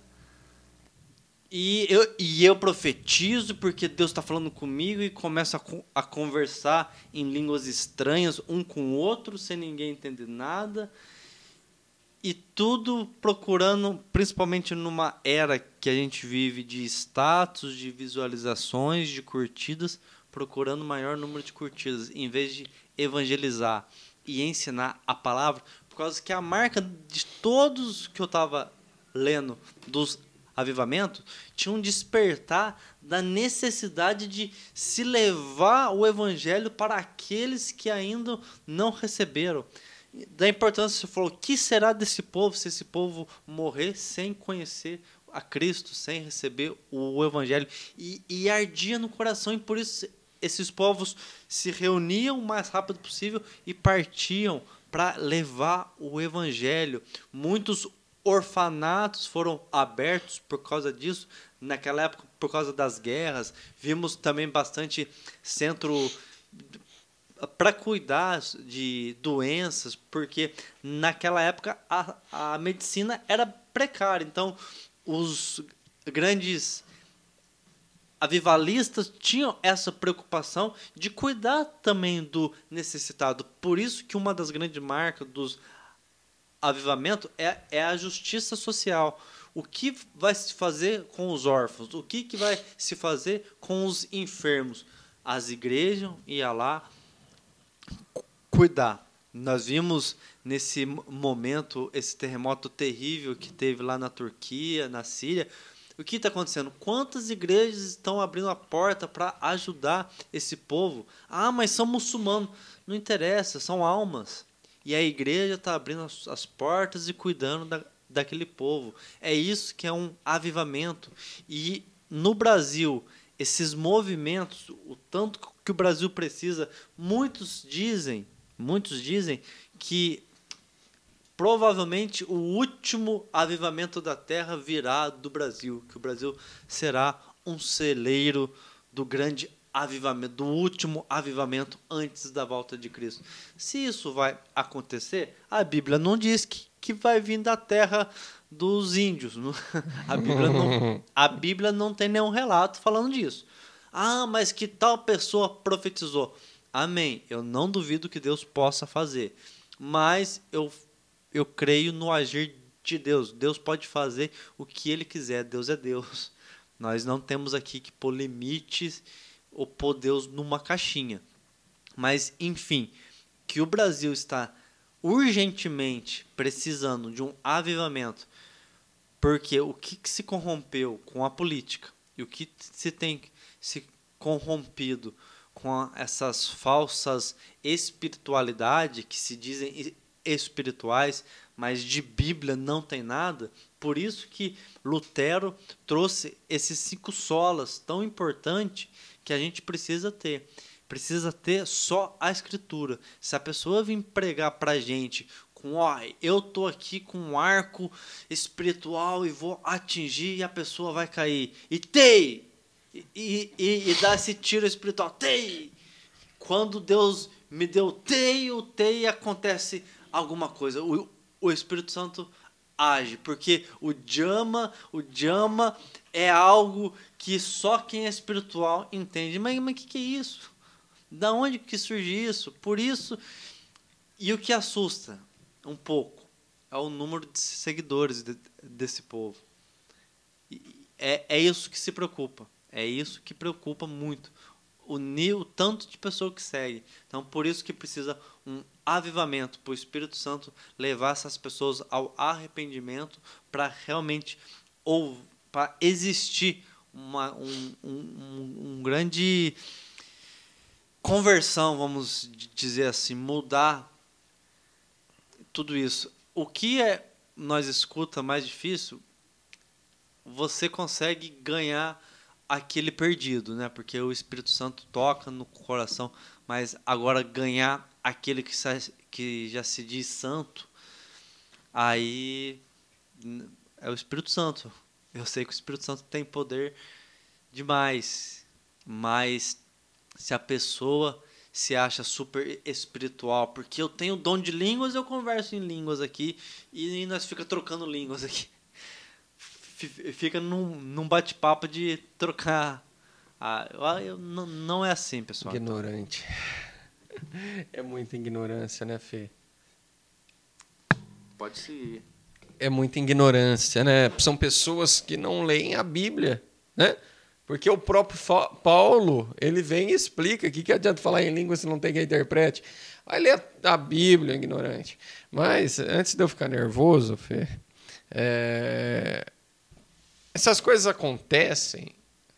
e eu, e eu profetizo porque Deus está falando comigo e começo a, a conversar em línguas estranhas um com o outro, sem ninguém entender nada. E tudo procurando, principalmente numa era que a gente vive de status, de visualizações, de curtidas, procurando maior número de curtidas, em vez de evangelizar e ensinar a palavra, por causa que a marca de todos que eu estava lendo dos avivamento, tinha um despertar da necessidade de se levar o evangelho para aqueles que ainda não receberam. Da importância, você falou, o que será desse povo se esse povo morrer sem conhecer a Cristo, sem receber o evangelho? E, e ardia no coração, e por isso esses povos se reuniam o mais rápido possível e partiam para levar o evangelho. Muitos orfanatos foram abertos por causa disso. Naquela época, por causa das guerras, vimos também bastante centro para cuidar de doenças, porque naquela época a, a medicina era precária. Então, os grandes avivalistas tinham essa preocupação de cuidar também do necessitado. Por isso que uma das grandes marcas dos avivamentos é, é a justiça social. O que vai se fazer com os órfãos? O que, que vai se fazer com os enfermos? As igrejas iam lá cuidar. Nós vimos nesse momento esse terremoto terrível que teve lá na Turquia, na Síria. O que está acontecendo? Quantas igrejas estão abrindo a porta para ajudar esse povo? Ah, mas são muçulmanos. Não interessa, são almas. E a igreja está abrindo as, as, portas e cuidando da, daquele povo. É isso que é um avivamento. E no Brasil, esses movimentos, o tanto que o Brasil precisa, muitos dizem Muitos dizem que provavelmente o último avivamento da terra virá do Brasil, que o Brasil será um celeiro do grande avivamento, do último avivamento antes da volta de Cristo. Se isso vai acontecer, a Bíblia não diz que, que vai vir da terra dos índios. A Bíblia, não, a Bíblia não tem nenhum relato falando disso. Ah, mas que tal pessoa profetizou? Amém. Eu não duvido que Deus possa fazer, mas eu, eu creio no agir de Deus. Deus pode fazer o que Ele quiser. Deus é Deus. Nós não temos aqui que pôr limites ou pôr Deus numa caixinha. Mas, enfim, que o Brasil está urgentemente precisando de um avivamento, porque o que, que se corrompeu com a política e o que se tem se corrompido com essas falsas espiritualidade que se dizem espirituais, mas de Bíblia não tem nada. Por isso que Lutero trouxe esses cinco solas tão importantes que a gente precisa ter. Precisa ter só a escritura. Se a pessoa vir pregar para a gente com, ó, eu tô aqui com um arco espiritual e vou atingir e a pessoa vai cair. E tem e, e, e dar esse tiro espiritual. Tei! Quando Deus me deu tei, o tei acontece alguma coisa. O, o Espírito Santo age, porque o jama, o jama é algo que só quem é espiritual entende. Mas o que, que é isso? Da onde que surge isso? Por isso, e o que assusta um pouco é o número de seguidores de, desse povo. É, é isso que se preocupa. É isso que preocupa muito. Unir o tanto de pessoa que segue. Então, por isso que precisa um avivamento, para o Espírito Santo levar essas pessoas ao arrependimento para realmente ou para existir uma, um, um, um grande conversão, vamos dizer assim, mudar tudo isso. O que é nós escuta mais difícil, você consegue ganhar aquele perdido, né? Porque o Espírito Santo toca no coração, mas agora ganhar aquele que, que já se diz santo, aí é o Espírito Santo. Eu sei que o Espírito Santo tem poder demais, mas se a pessoa se acha super espiritual, porque eu tenho dom de línguas, eu converso em línguas aqui e nós fica trocando línguas aqui fica num, num bate-papo de trocar. Ah, eu, não, não é assim, pessoal. Ignorante. É muita ignorância, né, Fê? Pode ser. É muita ignorância, né? São pessoas que não leem a Bíblia, né? Porque o próprio Paulo, ele vem e explica que, que adianta falar em língua se não tem quem interprete. Vai ler a Bíblia, ignorante. Mas, antes de eu ficar nervoso, Fê, é, essas coisas acontecem,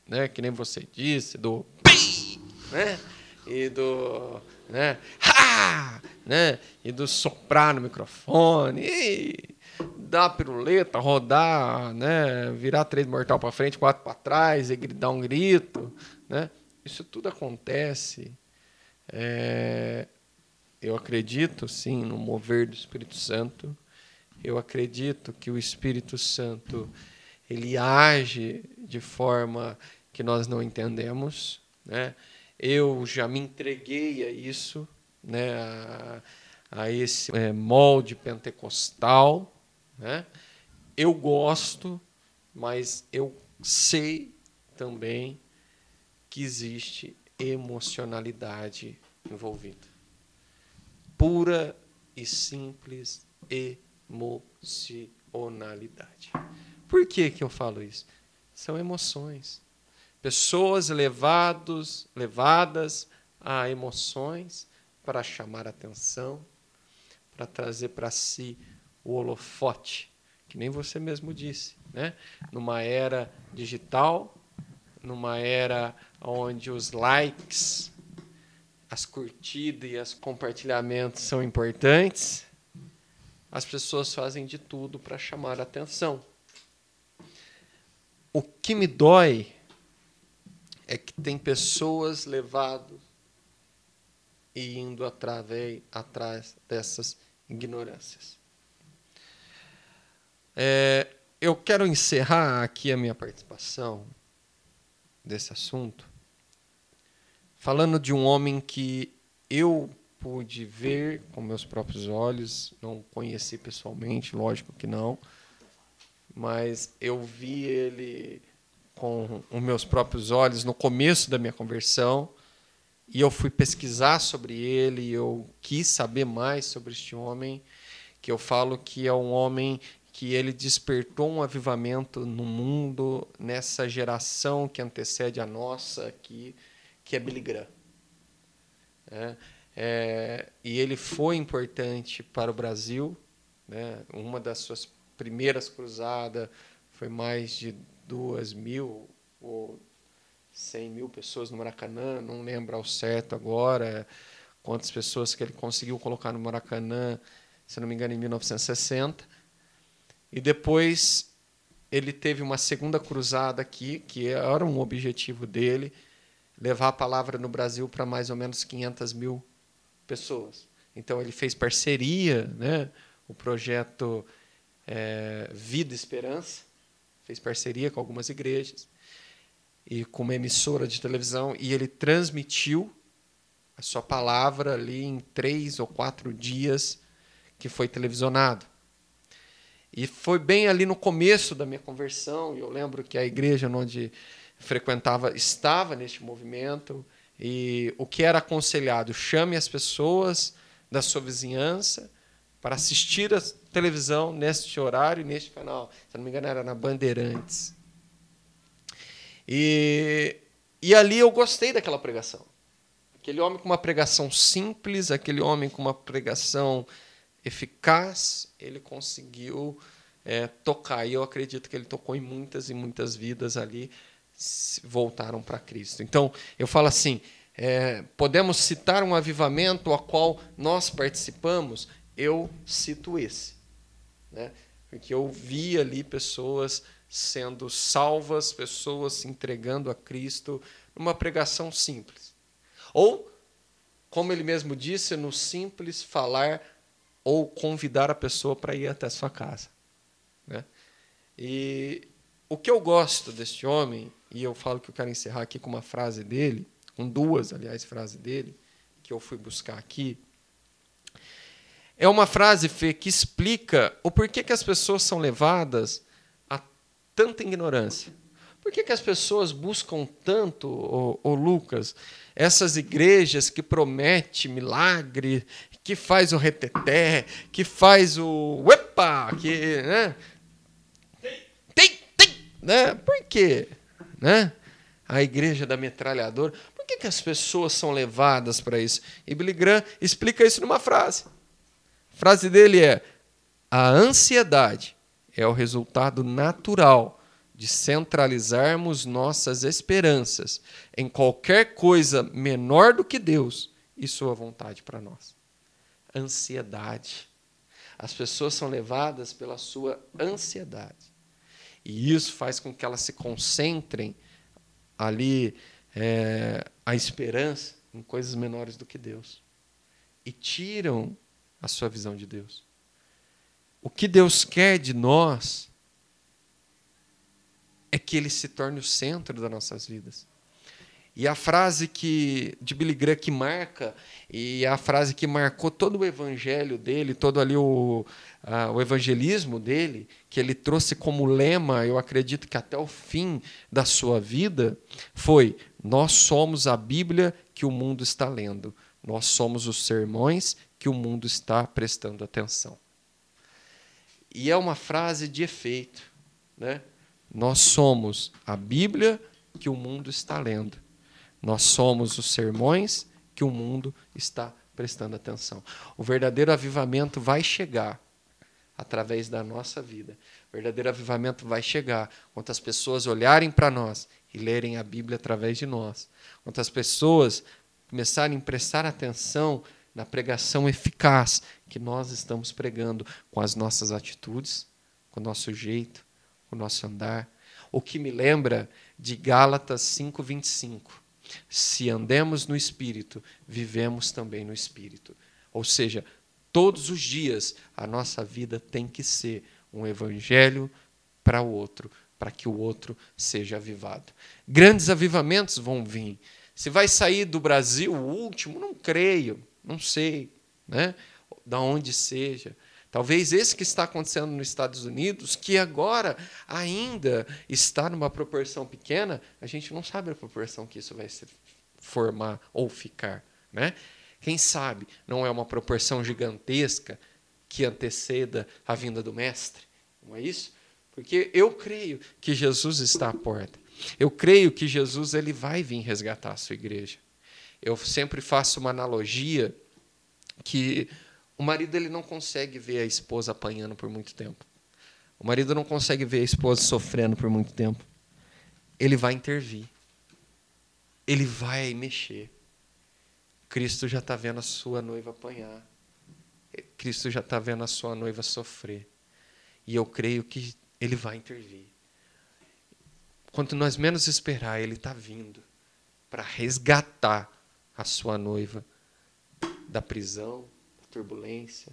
né? Que nem você disse, do pi, né? E do, né? Ha! Né? E do soprar no microfone, e dar piruleta, rodar, né? Virar três mortal para frente, quatro para trás e dar um grito, né? Isso tudo acontece. É... Eu acredito, sim, no mover do Espírito Santo. Eu acredito que o Espírito Santo ele age de forma que nós não entendemos, né? Eu já me entreguei a isso, né? A, a esse é, molde pentecostal, né? Eu gosto, mas eu sei também que existe emocionalidade envolvida. Pura e simples emocionalidade. Por que, que eu falo isso? São emoções. Pessoas levados, levadas a emoções para chamar atenção, para trazer para si o holofote, que nem você mesmo disse, né? Numa era digital, numa era onde os likes, as curtidas e os compartilhamentos são importantes, as pessoas fazem de tudo para chamar atenção. O que me dói é que tem pessoas levadas e indo através, atrás dessas ignorâncias. É, eu quero encerrar aqui a minha participação desse assunto falando de um homem que eu pude ver com meus próprios olhos, não conheci pessoalmente, lógico que não, mas eu vi ele com os meus próprios olhos no começo da minha conversão e eu fui pesquisar sobre ele, eu quis saber mais sobre este homem, que eu falo que é um homem que ele despertou um avivamento no mundo nessa geração que antecede a nossa aqui, que é Billy Graham. É, é, e ele foi importante para o Brasil. Né? Uma das suas primeiras cruzadas foi mais de duas mil ou 100 mil pessoas no Maracanã, não lembro ao certo agora quantas pessoas que ele conseguiu colocar no Maracanã, se não me engano, em 1960. E depois ele teve uma segunda cruzada aqui, que era um objetivo dele, levar a palavra no Brasil para mais ou menos 500 mil pessoas. Então ele fez parceria, né? o projeto é, Vida Esperança, fez parceria com algumas igrejas e com uma emissora de televisão e ele transmitiu a sua palavra ali em três ou quatro dias que foi televisionado. E foi bem ali no começo da minha conversão, e eu lembro que a igreja onde frequentava estava neste movimento, e o que era aconselhado? Chame as pessoas da sua vizinhança para assistir a televisão neste horário e neste canal. Se não me engano, era na Bandeirantes. E, e ali eu gostei daquela pregação. Aquele homem com uma pregação simples, aquele homem com uma pregação eficaz, ele conseguiu é, tocar. E eu acredito que ele tocou em muitas e muitas vidas ali, voltaram para Cristo. Então, eu falo assim: é, podemos citar um avivamento a qual nós participamos? Eu cito esse. Né? Porque eu vi ali pessoas sendo salvas, pessoas se entregando a Cristo numa pregação simples. Ou, como ele mesmo disse, no simples falar ou convidar a pessoa para ir até a sua casa. Né? E o que eu gosto deste homem, e eu falo que eu quero encerrar aqui com uma frase dele, com duas, aliás, frases dele, que eu fui buscar aqui, é uma frase, Fê, que explica o porquê que as pessoas são levadas tanta ignorância? Por que, que as pessoas buscam tanto, ô Lucas, essas igrejas que promete milagre, que faz o reteté, que faz o epa, que, né? Tem, tem, né? Por quê? Né? A igreja da metralhadora. Por que, que as pessoas são levadas para isso? E Billy Graham explica isso numa frase. A frase dele é: a ansiedade é o resultado natural de centralizarmos nossas esperanças em qualquer coisa menor do que Deus e Sua vontade para nós. Ansiedade. As pessoas são levadas pela sua ansiedade. E isso faz com que elas se concentrem ali é, a esperança em coisas menores do que Deus. E tiram a sua visão de Deus. O que Deus quer de nós é que Ele se torne o centro das nossas vidas. E a frase que de Billy Graham que marca e a frase que marcou todo o evangelho dele, todo ali o, o evangelismo dele, que ele trouxe como lema, eu acredito que até o fim da sua vida, foi: Nós somos a Bíblia que o mundo está lendo, nós somos os sermões que o mundo está prestando atenção. E é uma frase de efeito, né? Nós somos a Bíblia que o mundo está lendo. Nós somos os sermões que o mundo está prestando atenção. O verdadeiro avivamento vai chegar através da nossa vida. O verdadeiro avivamento vai chegar quando as pessoas olharem para nós e lerem a Bíblia através de nós. Quando as pessoas começarem a prestar atenção na pregação eficaz que nós estamos pregando com as nossas atitudes, com o nosso jeito, com o nosso andar. O que me lembra de Gálatas 5:25 se andemos no Espírito, vivemos também no Espírito. Ou seja, todos os dias a nossa vida tem que ser um evangelho para o outro, para que o outro seja avivado. Grandes avivamentos vão vir. Se vai sair do Brasil o último, não creio, não sei, né? Da onde seja. Talvez esse que está acontecendo nos Estados Unidos, que agora ainda está numa proporção pequena, a gente não sabe a proporção que isso vai se formar ou ficar. Né? Quem sabe não é uma proporção gigantesca que anteceda a vinda do Mestre? Não é isso? Porque eu creio que Jesus está à porta. Eu creio que Jesus ele vai vir resgatar a sua igreja. Eu sempre faço uma analogia que o marido ele não consegue ver a esposa apanhando por muito tempo. O marido não consegue ver a esposa sofrendo por muito tempo. Ele vai intervir. Ele vai mexer. Cristo já está vendo a sua noiva apanhar. Cristo já está vendo a sua noiva sofrer. E eu creio que ele vai intervir. Quanto nós menos esperar, ele está vindo para resgatar a sua noiva da prisão, turbulência,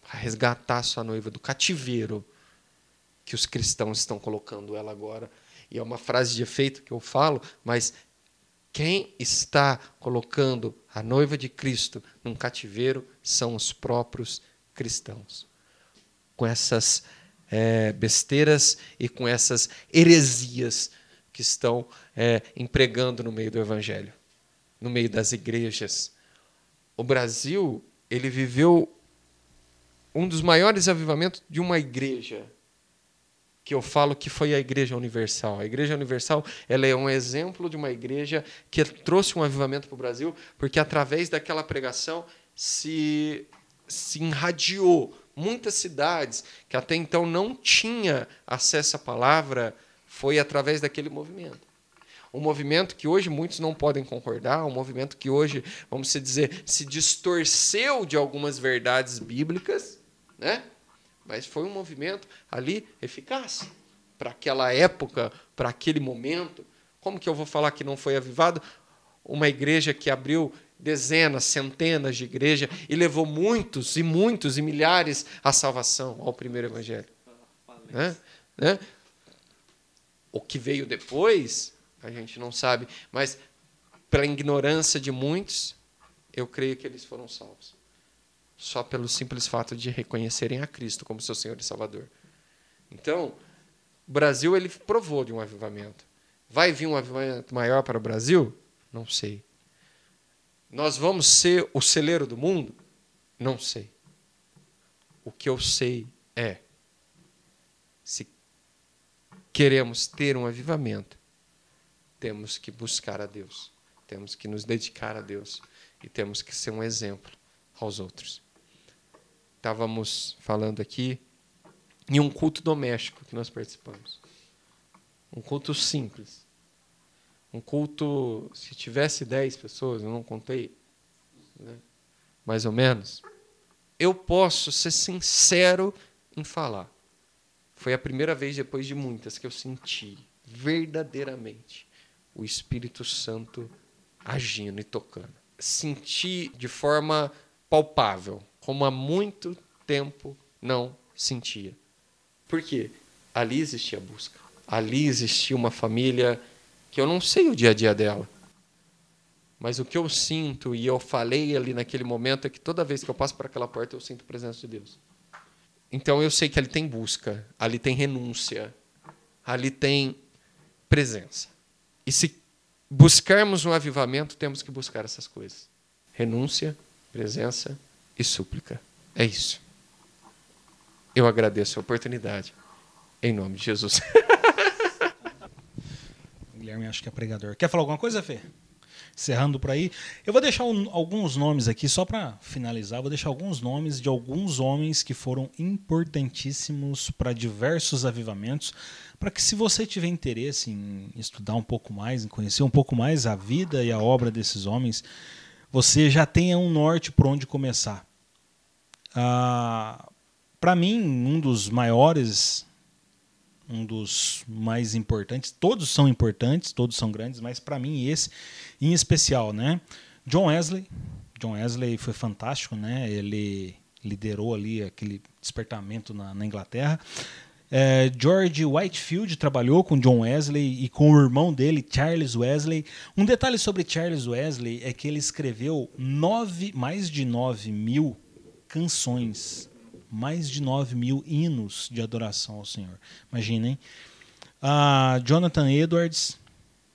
para resgatar sua noiva do cativeiro que os cristãos estão colocando ela agora. E é uma frase de efeito que eu falo, mas quem está colocando a noiva de Cristo num cativeiro são os próprios cristãos. Com essas é, besteiras e com essas heresias que estão é, empregando no meio do Evangelho, no meio das igrejas. O Brasil ele viveu um dos maiores avivamentos de uma igreja, que eu falo que foi a Igreja Universal. A Igreja Universal ela é um exemplo de uma igreja que trouxe um avivamento para o Brasil, porque através daquela pregação se, se irradiou muitas cidades que até então não tinha acesso à palavra, foi através daquele movimento um movimento que hoje muitos não podem concordar, um movimento que hoje, vamos dizer, se distorceu de algumas verdades bíblicas, né? mas foi um movimento ali eficaz para aquela época, para aquele momento. Como que eu vou falar que não foi avivado? Uma igreja que abriu dezenas, centenas de igrejas e levou muitos e muitos e milhares à salvação, ao primeiro evangelho. Né? Né? O que veio depois a gente não sabe, mas pela ignorância de muitos, eu creio que eles foram salvos. Só pelo simples fato de reconhecerem a Cristo como seu Senhor e Salvador. Então, o Brasil ele provou de um avivamento. Vai vir um avivamento maior para o Brasil? Não sei. Nós vamos ser o celeiro do mundo? Não sei. O que eu sei é se queremos ter um avivamento, temos que buscar a Deus, temos que nos dedicar a Deus e temos que ser um exemplo aos outros. Estávamos falando aqui em um culto doméstico que nós participamos. Um culto simples. Um culto, se tivesse 10 pessoas, eu não contei, né? mais ou menos. Eu posso ser sincero em falar. Foi a primeira vez, depois de muitas, que eu senti verdadeiramente o Espírito Santo agindo e tocando. Senti de forma palpável, como há muito tempo não sentia. Por quê? Ali existia busca. Ali existia uma família que eu não sei o dia a dia dela. Mas o que eu sinto, e eu falei ali naquele momento, é que toda vez que eu passo por aquela porta, eu sinto a presença de Deus. Então eu sei que ali tem busca, ali tem renúncia, ali tem presença. E se buscarmos um avivamento, temos que buscar essas coisas: renúncia, presença e súplica. É isso. Eu agradeço a oportunidade. Em nome de Jesus. Guilherme acho que é pregador. Quer falar alguma coisa, Fê? Encerrando por aí. Eu vou deixar um, alguns nomes aqui, só para finalizar, vou deixar alguns nomes de alguns homens que foram importantíssimos para diversos avivamentos, para que se você tiver interesse em estudar um pouco mais, em conhecer um pouco mais a vida e a obra desses homens, você já tenha um norte por onde começar. Ah, para mim, um dos maiores um dos mais importantes. Todos são importantes, todos são grandes, mas para mim esse em especial, né? John Wesley. John Wesley foi fantástico, né? Ele liderou ali aquele despertamento na, na Inglaterra. É, George Whitefield trabalhou com John Wesley e com o irmão dele, Charles Wesley. Um detalhe sobre Charles Wesley é que ele escreveu nove, mais de 9 mil canções mais de 9 mil hinos de adoração ao Senhor. Imaginem. Uh, Jonathan Edwards,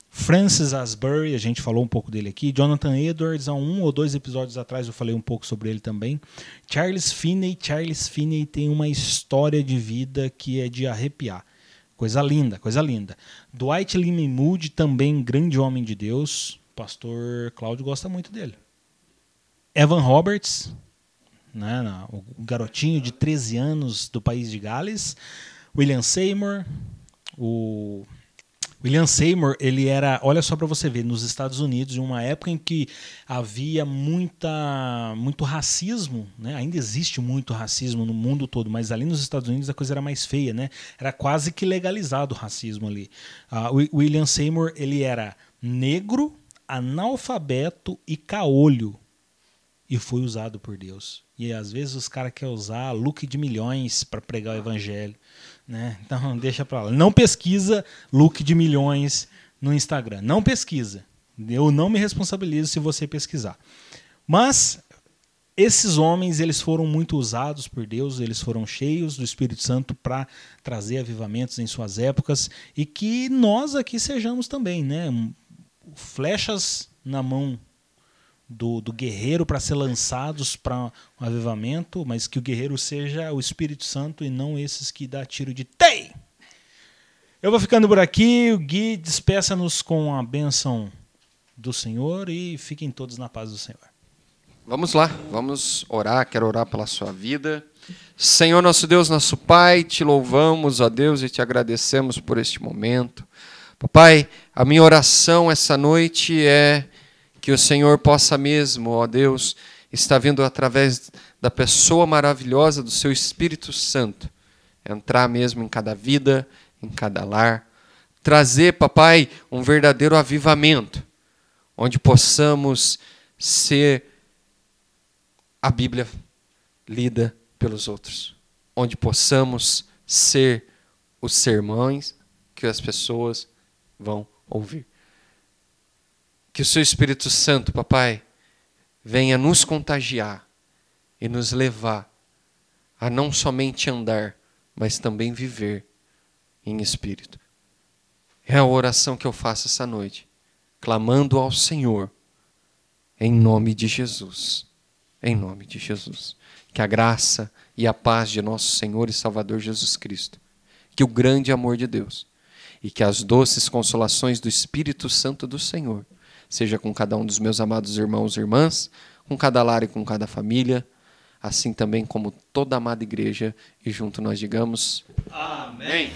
Francis Asbury, a gente falou um pouco dele aqui. Jonathan Edwards, há um ou dois episódios atrás eu falei um pouco sobre ele também. Charles Finney, Charles Finney tem uma história de vida que é de arrepiar. Coisa linda, coisa linda. Dwight Lyman Moody, também grande homem de Deus. Pastor Cláudio gosta muito dele. Evan Roberts, né, o garotinho de 13 anos do país de Gales, William Seymour, o William Seymour, ele era, olha só para você ver, nos Estados Unidos, em uma época em que havia muita, muito racismo, né? ainda existe muito racismo no mundo todo, mas ali nos Estados Unidos a coisa era mais feia, né? Era quase que legalizado o racismo ali. Uh, William Seymour, ele era negro, analfabeto e caolho e foi usado por Deus. E às vezes os caras querem usar look de milhões para pregar o evangelho. Né? Então deixa para lá. Não pesquisa look de milhões no Instagram. Não pesquisa. Eu não me responsabilizo se você pesquisar. Mas esses homens eles foram muito usados por Deus, eles foram cheios do Espírito Santo para trazer avivamentos em suas épocas e que nós aqui sejamos também, né? Flechas na mão do, do guerreiro para ser lançados para um avivamento, mas que o guerreiro seja o Espírito Santo e não esses que dá tiro de tei. Eu vou ficando por aqui. O Gui despeça-nos com a bênção do Senhor e fiquem todos na paz do Senhor. Vamos lá, vamos orar. Quero orar pela sua vida. Senhor, nosso Deus, nosso Pai, te louvamos, ó Deus, e te agradecemos por este momento. Papai, a minha oração essa noite é que o Senhor possa mesmo, ó Deus, estar vindo através da pessoa maravilhosa do seu Espírito Santo, entrar mesmo em cada vida, em cada lar, trazer, papai, um verdadeiro avivamento, onde possamos ser a Bíblia lida pelos outros, onde possamos ser os sermões que as pessoas vão ouvir. Que o seu Espírito Santo, papai, venha nos contagiar e nos levar a não somente andar, mas também viver em espírito. É a oração que eu faço essa noite, clamando ao Senhor, em nome de Jesus. Em nome de Jesus. Que a graça e a paz de nosso Senhor e Salvador Jesus Cristo, que o grande amor de Deus e que as doces consolações do Espírito Santo do Senhor seja com cada um dos meus amados irmãos e irmãs, com cada lar e com cada família, assim também como toda amada igreja, e junto nós digamos: Amém.